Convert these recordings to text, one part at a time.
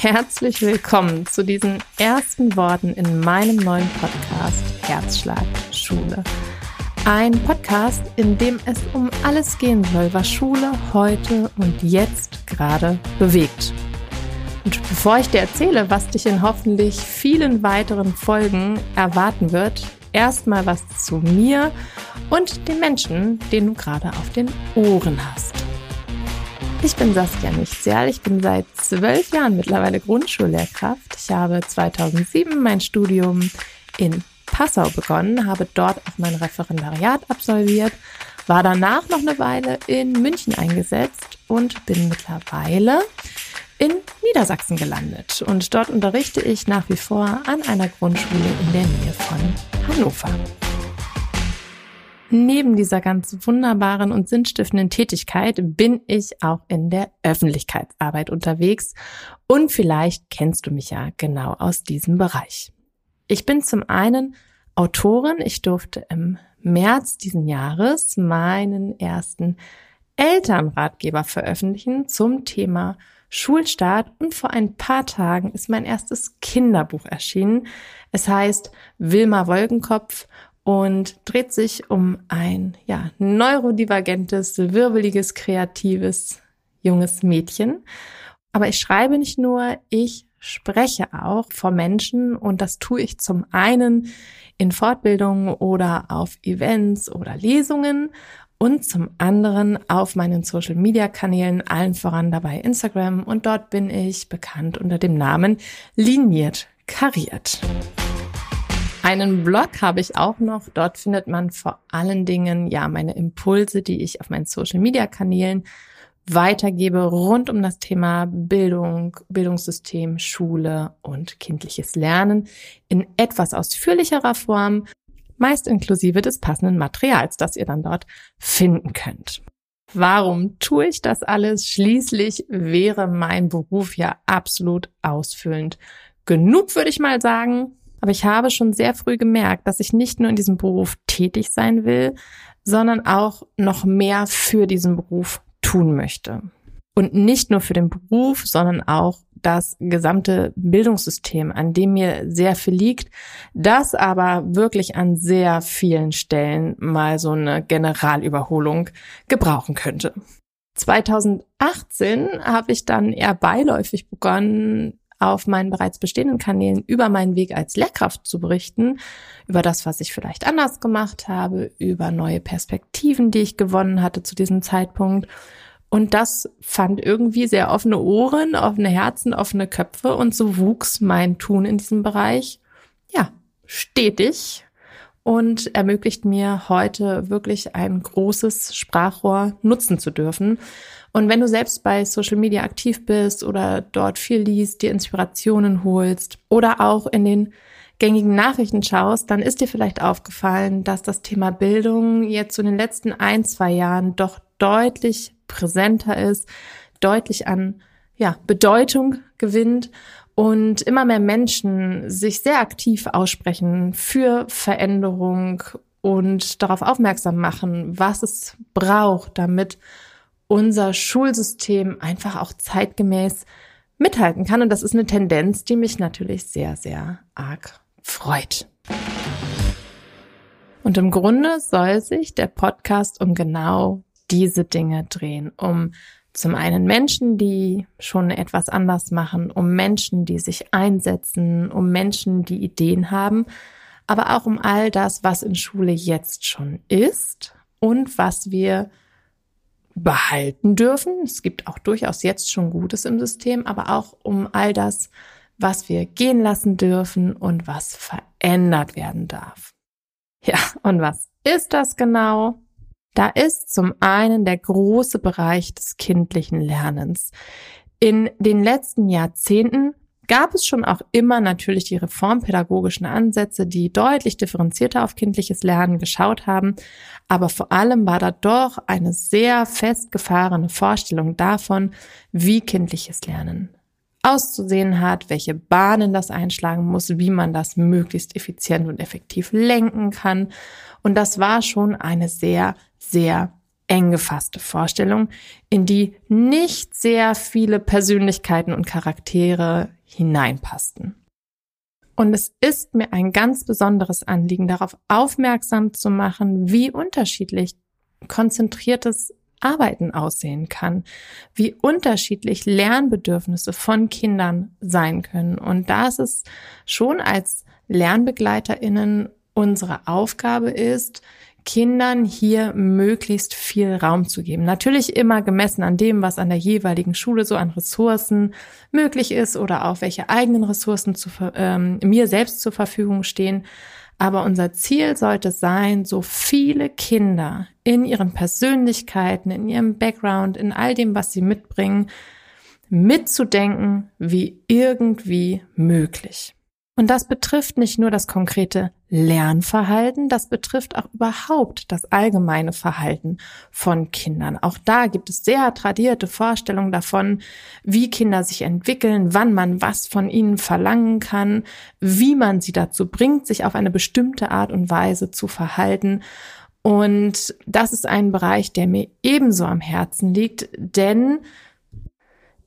herzlich willkommen zu diesen ersten Worten in meinem neuen Podcast Herzschlag Schule. Ein Podcast, in dem es um alles gehen soll, was Schule heute und jetzt gerade bewegt. Und bevor ich dir erzähle, was dich in hoffentlich vielen weiteren Folgen erwarten wird, erstmal was zu mir und den Menschen, den du gerade auf den Ohren hast. Ich bin Saskia Nichtseal. Ich bin seit zwölf Jahren mittlerweile Grundschullehrkraft. Ich habe 2007 mein Studium in Passau begonnen, habe dort auch mein Referendariat absolviert, war danach noch eine Weile in München eingesetzt und bin mittlerweile in Niedersachsen gelandet. Und dort unterrichte ich nach wie vor an einer Grundschule in der Nähe von Hannover. Neben dieser ganz wunderbaren und sinnstiftenden Tätigkeit bin ich auch in der Öffentlichkeitsarbeit unterwegs und vielleicht kennst du mich ja genau aus diesem Bereich. Ich bin zum einen Autorin. Ich durfte im März diesen Jahres meinen ersten Elternratgeber veröffentlichen zum Thema Schulstart und vor ein paar Tagen ist mein erstes Kinderbuch erschienen. Es heißt Wilma Wolkenkopf und dreht sich um ein ja, neurodivergentes, wirbeliges, kreatives junges Mädchen. Aber ich schreibe nicht nur, ich spreche auch vor Menschen und das tue ich zum einen in Fortbildungen oder auf Events oder Lesungen und zum anderen auf meinen Social Media Kanälen, allen voran dabei Instagram und dort bin ich bekannt unter dem Namen Liniert Kariert. Einen Blog habe ich auch noch. Dort findet man vor allen Dingen ja meine Impulse, die ich auf meinen Social Media Kanälen weitergebe rund um das Thema Bildung, Bildungssystem, Schule und kindliches Lernen in etwas ausführlicherer Form meist inklusive des passenden Materials, das ihr dann dort finden könnt. Warum tue ich das alles? Schließlich wäre mein Beruf ja absolut ausfüllend. Genug würde ich mal sagen. Aber ich habe schon sehr früh gemerkt, dass ich nicht nur in diesem Beruf tätig sein will, sondern auch noch mehr für diesen Beruf tun möchte. Und nicht nur für den Beruf, sondern auch das gesamte Bildungssystem, an dem mir sehr viel liegt, das aber wirklich an sehr vielen Stellen mal so eine Generalüberholung gebrauchen könnte. 2018 habe ich dann eher beiläufig begonnen, auf meinen bereits bestehenden Kanälen über meinen Weg als Lehrkraft zu berichten, über das, was ich vielleicht anders gemacht habe, über neue Perspektiven, die ich gewonnen hatte zu diesem Zeitpunkt und das fand irgendwie sehr offene Ohren, offene Herzen, offene Köpfe und so wuchs mein Tun in diesem Bereich, ja, stetig und ermöglicht mir heute wirklich ein großes Sprachrohr nutzen zu dürfen. Und wenn du selbst bei Social Media aktiv bist oder dort viel liest, dir Inspirationen holst oder auch in den gängigen Nachrichten schaust, dann ist dir vielleicht aufgefallen, dass das Thema Bildung jetzt in den letzten ein, zwei Jahren doch deutlich präsenter ist, deutlich an ja, Bedeutung gewinnt und immer mehr Menschen sich sehr aktiv aussprechen für Veränderung und darauf aufmerksam machen, was es braucht, damit unser Schulsystem einfach auch zeitgemäß mithalten kann. Und das ist eine Tendenz, die mich natürlich sehr, sehr arg freut. Und im Grunde soll sich der Podcast um genau diese Dinge drehen, um zum einen Menschen, die schon etwas anders machen, um Menschen, die sich einsetzen, um Menschen, die Ideen haben, aber auch um all das, was in Schule jetzt schon ist und was wir behalten dürfen. Es gibt auch durchaus jetzt schon Gutes im System, aber auch um all das, was wir gehen lassen dürfen und was verändert werden darf. Ja, und was ist das genau? Da ist zum einen der große Bereich des kindlichen Lernens. In den letzten Jahrzehnten gab es schon auch immer natürlich die reformpädagogischen Ansätze, die deutlich differenzierter auf kindliches Lernen geschaut haben. Aber vor allem war da doch eine sehr festgefahrene Vorstellung davon, wie kindliches Lernen auszusehen hat, welche Bahnen das einschlagen muss, wie man das möglichst effizient und effektiv lenken kann. Und das war schon eine sehr, sehr eng gefasste Vorstellung, in die nicht sehr viele Persönlichkeiten und Charaktere hineinpassten. Und es ist mir ein ganz besonderes Anliegen, darauf aufmerksam zu machen, wie unterschiedlich konzentriertes Arbeiten aussehen kann, wie unterschiedlich Lernbedürfnisse von Kindern sein können. Und da es schon als Lernbegleiterinnen unsere Aufgabe ist, Kindern hier möglichst viel Raum zu geben. Natürlich immer gemessen an dem, was an der jeweiligen Schule so an Ressourcen möglich ist oder auch welche eigenen Ressourcen zu, ähm, mir selbst zur Verfügung stehen. Aber unser Ziel sollte sein, so viele Kinder in ihren Persönlichkeiten, in ihrem Background, in all dem, was sie mitbringen, mitzudenken, wie irgendwie möglich. Und das betrifft nicht nur das konkrete Lernverhalten, das betrifft auch überhaupt das allgemeine Verhalten von Kindern. Auch da gibt es sehr tradierte Vorstellungen davon, wie Kinder sich entwickeln, wann man was von ihnen verlangen kann, wie man sie dazu bringt, sich auf eine bestimmte Art und Weise zu verhalten. Und das ist ein Bereich, der mir ebenso am Herzen liegt, denn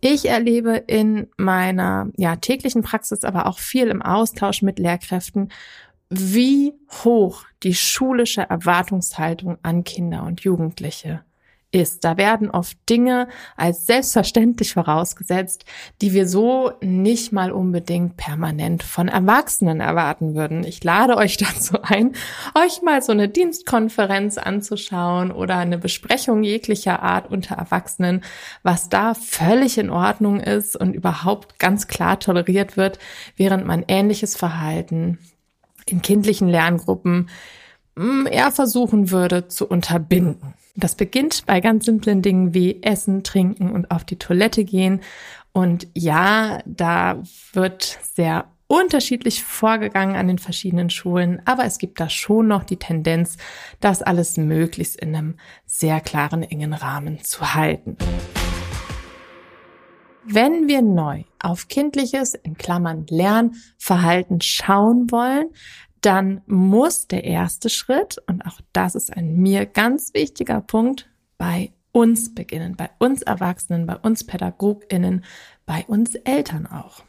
ich erlebe in meiner ja, täglichen Praxis, aber auch viel im Austausch mit Lehrkräften, wie hoch die schulische Erwartungshaltung an Kinder und Jugendliche ist. Da werden oft Dinge als selbstverständlich vorausgesetzt, die wir so nicht mal unbedingt permanent von Erwachsenen erwarten würden. Ich lade euch dazu ein, euch mal so eine Dienstkonferenz anzuschauen oder eine Besprechung jeglicher Art unter Erwachsenen, was da völlig in Ordnung ist und überhaupt ganz klar toleriert wird, während man ähnliches Verhalten in kindlichen Lerngruppen hm, eher versuchen würde zu unterbinden. Das beginnt bei ganz simplen Dingen wie Essen, Trinken und auf die Toilette gehen. Und ja, da wird sehr unterschiedlich vorgegangen an den verschiedenen Schulen, aber es gibt da schon noch die Tendenz, das alles möglichst in einem sehr klaren, engen Rahmen zu halten. Wenn wir neu auf kindliches, in Klammern Lernverhalten schauen wollen, dann muss der erste Schritt, und auch das ist ein mir ganz wichtiger Punkt, bei uns beginnen, bei uns Erwachsenen, bei uns Pädagoginnen, bei uns Eltern auch.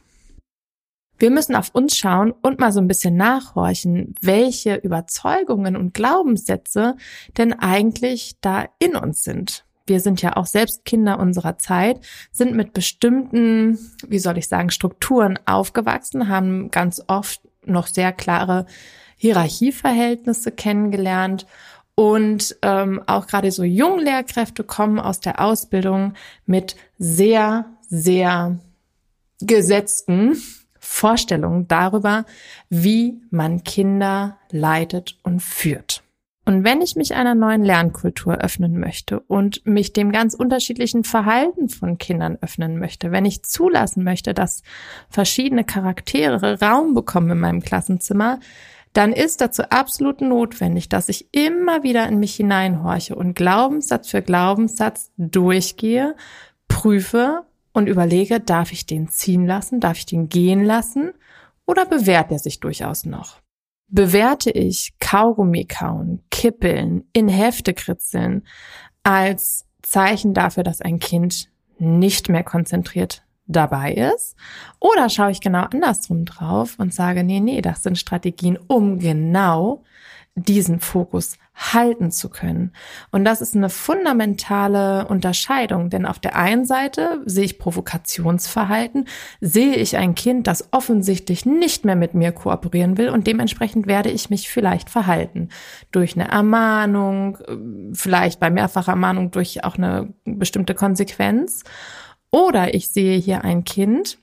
Wir müssen auf uns schauen und mal so ein bisschen nachhorchen, welche Überzeugungen und Glaubenssätze denn eigentlich da in uns sind. Wir sind ja auch selbst Kinder unserer Zeit, sind mit bestimmten, wie soll ich sagen, Strukturen aufgewachsen, haben ganz oft noch sehr klare Hierarchieverhältnisse kennengelernt. Und ähm, auch gerade so Junglehrkräfte kommen aus der Ausbildung mit sehr, sehr gesetzten Vorstellungen darüber, wie man Kinder leitet und führt. Und wenn ich mich einer neuen Lernkultur öffnen möchte und mich dem ganz unterschiedlichen Verhalten von Kindern öffnen möchte, wenn ich zulassen möchte, dass verschiedene Charaktere Raum bekommen in meinem Klassenzimmer, dann ist dazu absolut notwendig, dass ich immer wieder in mich hineinhorche und Glaubenssatz für Glaubenssatz durchgehe, prüfe und überlege, darf ich den ziehen lassen, darf ich den gehen lassen oder bewährt er sich durchaus noch? Bewerte ich Kaugummi kauen, kippeln, in Hefte kritzeln als Zeichen dafür, dass ein Kind nicht mehr konzentriert dabei ist? Oder schaue ich genau andersrum drauf und sage, nee, nee, das sind Strategien, um genau diesen Fokus halten zu können. Und das ist eine fundamentale Unterscheidung, denn auf der einen Seite sehe ich Provokationsverhalten, sehe ich ein Kind, das offensichtlich nicht mehr mit mir kooperieren will und dementsprechend werde ich mich vielleicht verhalten. Durch eine Ermahnung, vielleicht bei mehrfacher Ermahnung durch auch eine bestimmte Konsequenz. Oder ich sehe hier ein Kind,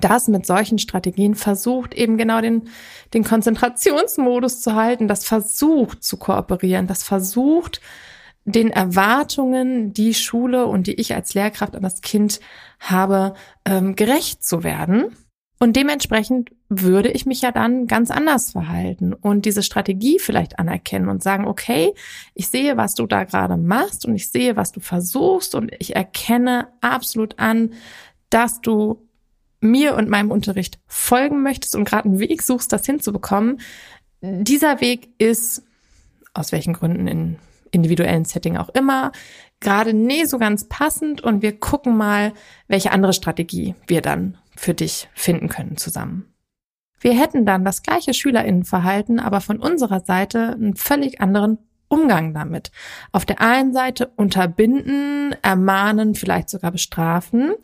das mit solchen Strategien versucht, eben genau den, den Konzentrationsmodus zu halten, das versucht zu kooperieren, das versucht, den Erwartungen, die Schule und die ich als Lehrkraft an das Kind habe, ähm, gerecht zu werden. Und dementsprechend würde ich mich ja dann ganz anders verhalten und diese Strategie vielleicht anerkennen und sagen, okay, ich sehe, was du da gerade machst und ich sehe, was du versuchst und ich erkenne absolut an, dass du mir und meinem Unterricht folgen möchtest und gerade einen Weg suchst, das hinzubekommen, dieser Weg ist aus welchen Gründen in individuellen Setting auch immer, gerade nie so ganz passend und wir gucken mal, welche andere Strategie wir dann für dich finden können zusammen. Wir hätten dann das gleiche Schülerinnenverhalten, aber von unserer Seite einen völlig anderen Umgang damit. Auf der einen Seite unterbinden, ermahnen, vielleicht sogar bestrafen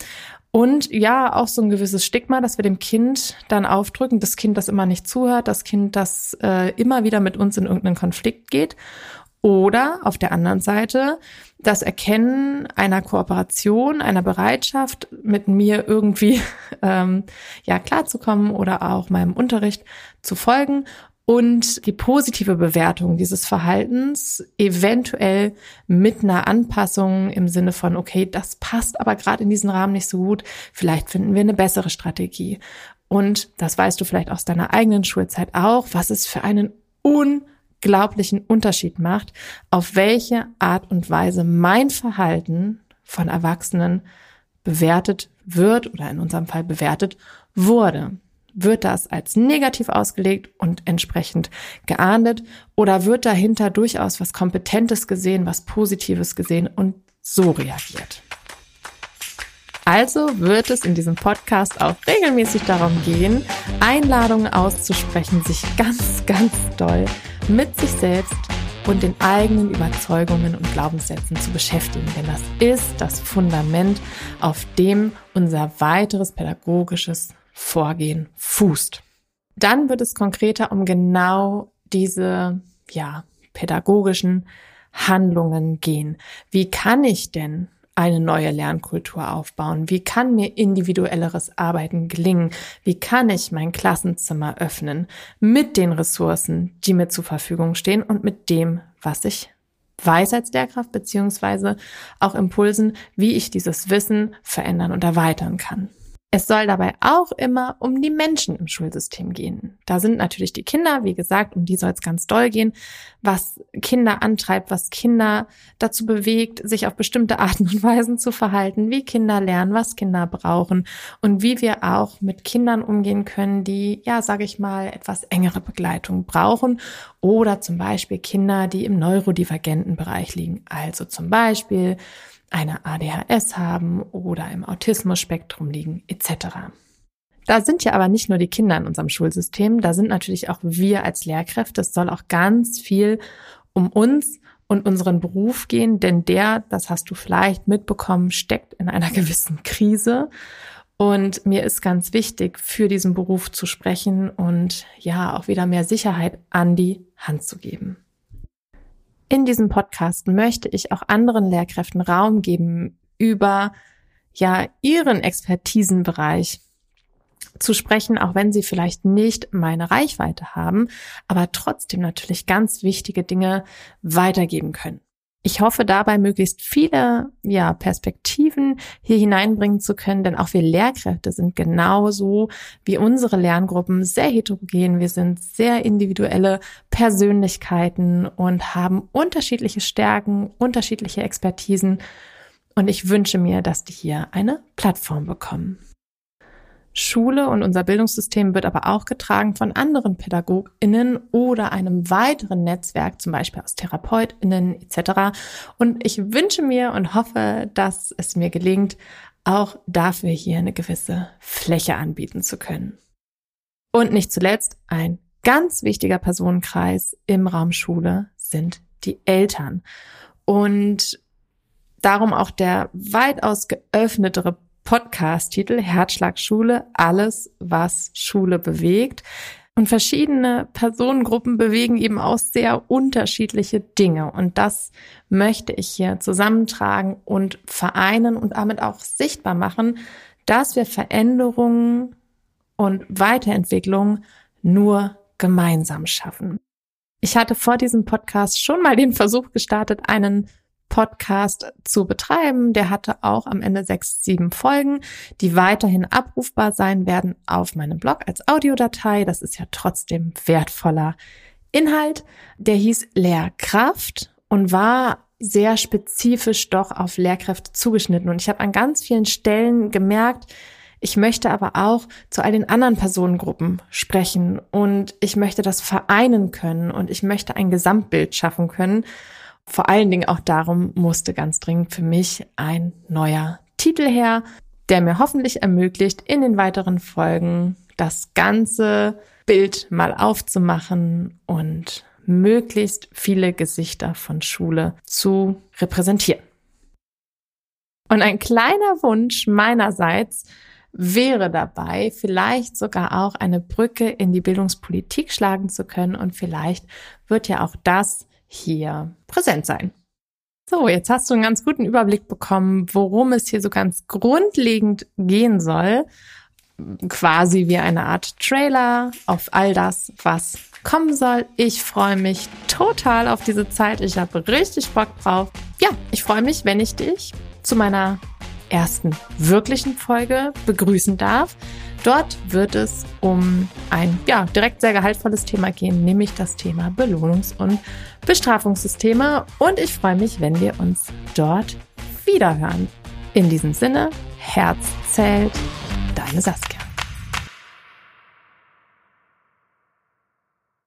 und ja, auch so ein gewisses Stigma, dass wir dem Kind dann aufdrücken, das Kind, das immer nicht zuhört, das Kind, das äh, immer wieder mit uns in irgendeinen Konflikt geht. Oder auf der anderen Seite das Erkennen einer Kooperation, einer Bereitschaft, mit mir irgendwie ähm, ja klarzukommen oder auch meinem Unterricht zu folgen und die positive Bewertung dieses Verhaltens eventuell mit einer Anpassung im Sinne von, okay, das passt aber gerade in diesen Rahmen nicht so gut, vielleicht finden wir eine bessere Strategie. Und das weißt du vielleicht aus deiner eigenen Schulzeit auch, was es für einen unglaublichen Unterschied macht, auf welche Art und Weise mein Verhalten von Erwachsenen bewertet wird oder in unserem Fall bewertet wurde. Wird das als negativ ausgelegt und entsprechend geahndet oder wird dahinter durchaus was Kompetentes gesehen, was Positives gesehen und so reagiert? Also wird es in diesem Podcast auch regelmäßig darum gehen, Einladungen auszusprechen, sich ganz, ganz doll mit sich selbst und den eigenen Überzeugungen und Glaubenssätzen zu beschäftigen. Denn das ist das Fundament, auf dem unser weiteres pädagogisches Vorgehen fußt. Dann wird es konkreter um genau diese, ja, pädagogischen Handlungen gehen. Wie kann ich denn eine neue Lernkultur aufbauen? Wie kann mir individuelleres Arbeiten gelingen? Wie kann ich mein Klassenzimmer öffnen mit den Ressourcen, die mir zur Verfügung stehen und mit dem, was ich weiß als Lehrkraft, beziehungsweise auch Impulsen, wie ich dieses Wissen verändern und erweitern kann. Es soll dabei auch immer um die Menschen im Schulsystem gehen. Da sind natürlich die Kinder, wie gesagt, um die soll es ganz doll gehen, was Kinder antreibt, was Kinder dazu bewegt, sich auf bestimmte Arten und Weisen zu verhalten, wie Kinder lernen, was Kinder brauchen und wie wir auch mit Kindern umgehen können, die, ja, sage ich mal, etwas engere Begleitung brauchen oder zum Beispiel Kinder, die im neurodivergenten Bereich liegen. Also zum Beispiel eine ADHS haben oder im Autismus-Spektrum liegen etc. Da sind ja aber nicht nur die Kinder in unserem Schulsystem, da sind natürlich auch wir als Lehrkräfte. Es soll auch ganz viel um uns und unseren Beruf gehen, denn der, das hast du vielleicht mitbekommen, steckt in einer gewissen Krise. Und mir ist ganz wichtig, für diesen Beruf zu sprechen und ja, auch wieder mehr Sicherheit an die Hand zu geben. In diesem Podcast möchte ich auch anderen Lehrkräften Raum geben, über ja ihren Expertisenbereich zu sprechen, auch wenn sie vielleicht nicht meine Reichweite haben, aber trotzdem natürlich ganz wichtige Dinge weitergeben können. Ich hoffe dabei möglichst viele ja, Perspektiven hier hineinbringen zu können, denn auch wir Lehrkräfte sind genauso wie unsere Lerngruppen sehr heterogen. Wir sind sehr individuelle Persönlichkeiten und haben unterschiedliche Stärken, unterschiedliche Expertisen. Und ich wünsche mir, dass die hier eine Plattform bekommen. Schule und unser Bildungssystem wird aber auch getragen von anderen PädagogInnen oder einem weiteren Netzwerk, zum Beispiel aus TherapeutInnen etc. Und ich wünsche mir und hoffe, dass es mir gelingt, auch dafür hier eine gewisse Fläche anbieten zu können. Und nicht zuletzt ein ganz wichtiger Personenkreis im Raum Schule sind die Eltern. Und darum auch der weitaus geöffnetere Podcast-Titel Herzschlagschule, alles, was Schule bewegt. Und verschiedene Personengruppen bewegen eben auch sehr unterschiedliche Dinge. Und das möchte ich hier zusammentragen und vereinen und damit auch sichtbar machen, dass wir Veränderungen und Weiterentwicklung nur gemeinsam schaffen. Ich hatte vor diesem Podcast schon mal den Versuch gestartet, einen Podcast zu betreiben. Der hatte auch am Ende sechs, sieben Folgen, die weiterhin abrufbar sein werden auf meinem Blog als Audiodatei. Das ist ja trotzdem wertvoller Inhalt. Der hieß Lehrkraft und war sehr spezifisch doch auf Lehrkräfte zugeschnitten. Und ich habe an ganz vielen Stellen gemerkt, ich möchte aber auch zu all den anderen Personengruppen sprechen und ich möchte das vereinen können und ich möchte ein Gesamtbild schaffen können vor allen Dingen auch darum musste ganz dringend für mich ein neuer Titel her, der mir hoffentlich ermöglicht, in den weiteren Folgen das ganze Bild mal aufzumachen und möglichst viele Gesichter von Schule zu repräsentieren. Und ein kleiner Wunsch meinerseits wäre dabei, vielleicht sogar auch eine Brücke in die Bildungspolitik schlagen zu können und vielleicht wird ja auch das hier präsent sein. So, jetzt hast du einen ganz guten Überblick bekommen, worum es hier so ganz grundlegend gehen soll. Quasi wie eine Art Trailer auf all das, was kommen soll. Ich freue mich total auf diese Zeit. Ich habe richtig Bock drauf. Ja, ich freue mich, wenn ich dich zu meiner ersten wirklichen Folge begrüßen darf. Dort wird es um ein ja, direkt sehr gehaltvolles Thema gehen, nämlich das Thema Belohnungs- und Bestrafungssysteme. Und ich freue mich, wenn wir uns dort wiederhören. In diesem Sinne, Herz zählt, deine Saskia.